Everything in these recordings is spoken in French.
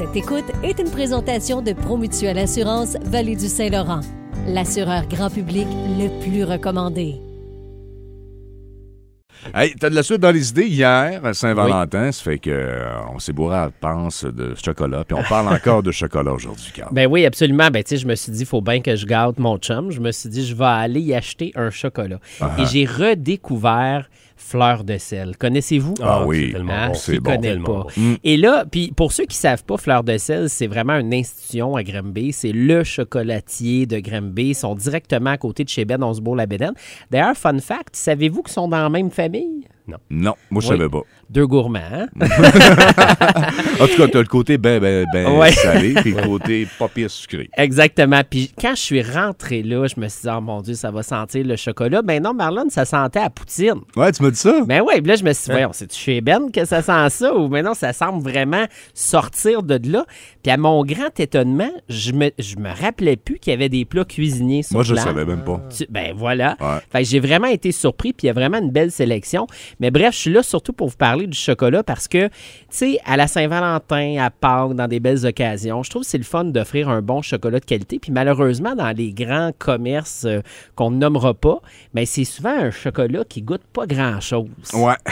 Cette écoute est une présentation de Promutuelle Assurance Vallée du Saint-Laurent, l'assureur grand public le plus recommandé. Hey, t'as de la suite dans les idées hier, à Saint-Valentin, ça fait que euh, on s'est bourré à pense de chocolat, puis on parle encore de chocolat aujourd'hui, Carl. Ben oui, absolument. Ben, tu sais, je me suis dit, il faut bien que je gâte mon chum. Je me suis dit, je vais aller y acheter un chocolat. Ah. Et j'ai redécouvert Fleur de sel. Connaissez-vous? Ah oui, c'est Hein, bon. qui c'est bon. connaît tellement pas. bon. Mm. Et là, puis pour ceux qui savent pas, Fleur de sel, c'est vraiment une institution à Granby. C'est le chocolatier de Granby. Ils sont directement à côté de chez Ben, bourre la bédaine. D'ailleurs, fun fact, savez-vous qu'ils sont dans la même famille? Non, moi, je Oui. savais pas. Deux gourmands, hein? En tout cas, t'as le côté ben, ben, ben Ouais. salé, puis le côté pas pire sucré. Exactement. Puis quand je suis rentré là, je me suis dit, oh mon Dieu, ça va sentir le chocolat. Ben non, Marlon, ça sentait à poutine. Ouais, tu m'as dit ça? Ben ouais, puis là, je me suis dit, voyons, c'est chez Ben que ça sent ça ou maintenant ça semble vraiment sortir de là? Puis à mon grand étonnement, je me, je me rappelais plus qu'il y avait des plats cuisinés sur Moi, je place. savais même pas. Tu- Ben voilà. Ouais. Fait que j'ai vraiment été surpris, puis il y a vraiment une belle sélection. Mais bref, je suis là surtout pour vous parler du chocolat parce que, tu sais, à la Saint-Valentin, à Pâques, dans des belles occasions, je trouve que c'est le fun d'offrir un bon chocolat de qualité. Puis malheureusement, dans les grands commerces euh, qu'on ne nommera pas, ben c'est souvent un chocolat qui goûte pas grand-chose. Ouais.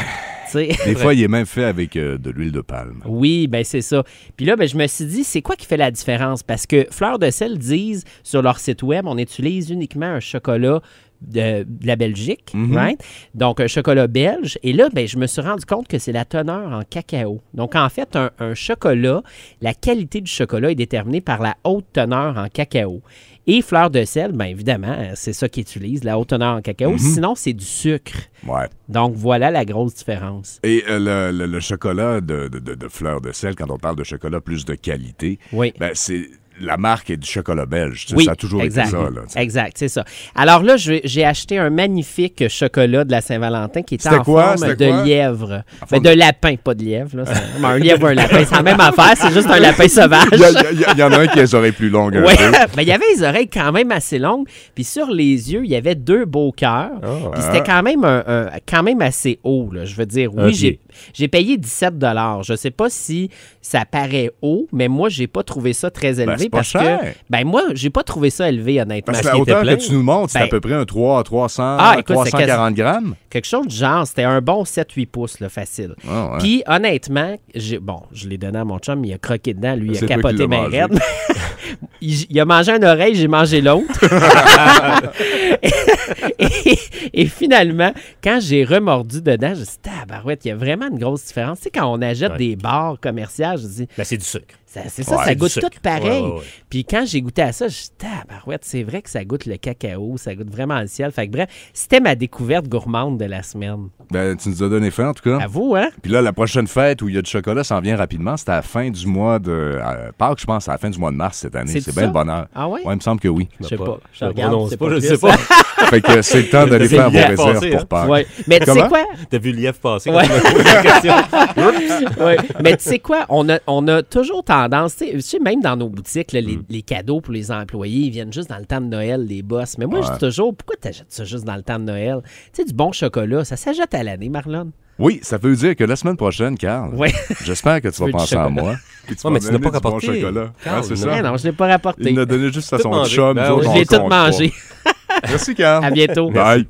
Des fois, il est même fait avec euh, de l'huile de palme. Oui, ben c'est ça. Puis là, ben, je me suis dit, c'est quoi qui fait la différence? Parce que Fleur de sel disent sur leur site web, on utilise uniquement un chocolat de, de la Belgique, right? donc un chocolat belge. Et là, ben, je me suis rendu compte que c'est la teneur en cacao. Donc, en fait, un, un chocolat, la qualité du chocolat est déterminée par la haute teneur en cacao. Et Fleur de sel, bien évidemment, c'est ça qu'ils utilisent, la haute teneur en cacao. Sinon, c'est du sucre. Ouais. Donc, voilà la grosse différence. Et euh, le, le- le chocolat de, de, de- de fleur de sel, quand on parle de chocolat plus de qualité, Oui. ben, c'est la marque est du chocolat belge. Oui, ça a toujours exact. été ça. Là. Exact, c'est ça. Alors là, j'ai acheté un magnifique chocolat de la Saint-Valentin qui était en quoi? forme de quoi? lièvre. Ben, forme de lapin, pas de lièvre. Là. Ben, un lièvre ou un lapin, c'est la même affaire, c'est juste un lapin sauvage. Il y, en a un qui a les oreilles plus longues. Ouais, peu. ben, il y avait les oreilles quand même assez longues, puis sur les yeux, il y avait deux beaux cœurs. Ah. Puis c'était quand même un, un- quand même assez haut, là. Je veux dire, oui, j'ai payé 17 Je sais pas si ça paraît haut, mais moi, j'ai pas trouvé ça très élevé c'est parce cher. que ben moi, j'ai pas trouvé ça élevé honnêtement. Parce que la hauteur que tu nous montres, c'est Ben- à peu près un 3 300, Ah, écoute, c'est 340 grammes. Quelque chose du genre, c'était un bon 7-8 pouces, là, facile. Ah, ouais. Puis, honnêtement, j'ai, bon, je l'ai donné à mon chum, il a croqué dedans, lui, il a capoté ma raide. il, il a mangé une oreille, j'ai mangé l'autre. et, et finalement, quand j'ai remordu dedans, je me suis dit, tabarouette, il y a vraiment une grosse différence. Tu sais, quand on achète Ouais. des bars commerciaux, je me dis, Ben, c'est du sucre. c'est ça, Ouais, ça goûte tout pareil. Ouais, ouais, ouais. Puis quand j'ai goûté à ça, je me suis dit, tabarouette, c'est vrai que ça goûte le cacao, ça goûte vraiment le ciel. Fait que bref, c'était ma découverte gourmande de la semaine. Ben, tu nous as donné faim, en tout cas. À vous, hein? Puis là, la prochaine fête où il y a du chocolat, ça en vient rapidement. C'est à la fin du mois de. Pâques, je pense, à la fin du mois de mars cette année. C'est bien le bonheur. Ah ouais? Ouais, il me semble que oui. Je sais pas. Je regarde, pas, je sais pas. fait que c'est le temps d'aller C'est faire vos bien réserves passé, pour hein? Pâques. Ouais. Mais tu sais quoi? T'as vu le lièvre passer Ouais. Ouais. Mais tu sais quoi? On a, on a toujours tendance, tu sais, même dans nos boutiques, là, les, les cadeaux pour les employés, ils viennent juste dans le temps de Noël, les boss. Mais moi, je dis toujours, pourquoi t'achètes ça juste dans le temps de Noël? Tu sais, du bon chocolat, ça s'achète à l'année, Marlon. Oui, ça veut dire que la semaine prochaine, Carl, Ouais. j'espère que tu vas penser à moi. Puis tu Ouais, mais tu donner pas du bon rapporté. chocolat. Carl, c'est non. Ça. non, je l'ai pas rapporté. Il l'a donné juste à son mangé. chum. Ben Je l'ai tout mangé. Merci, Carl. À bientôt. Bye.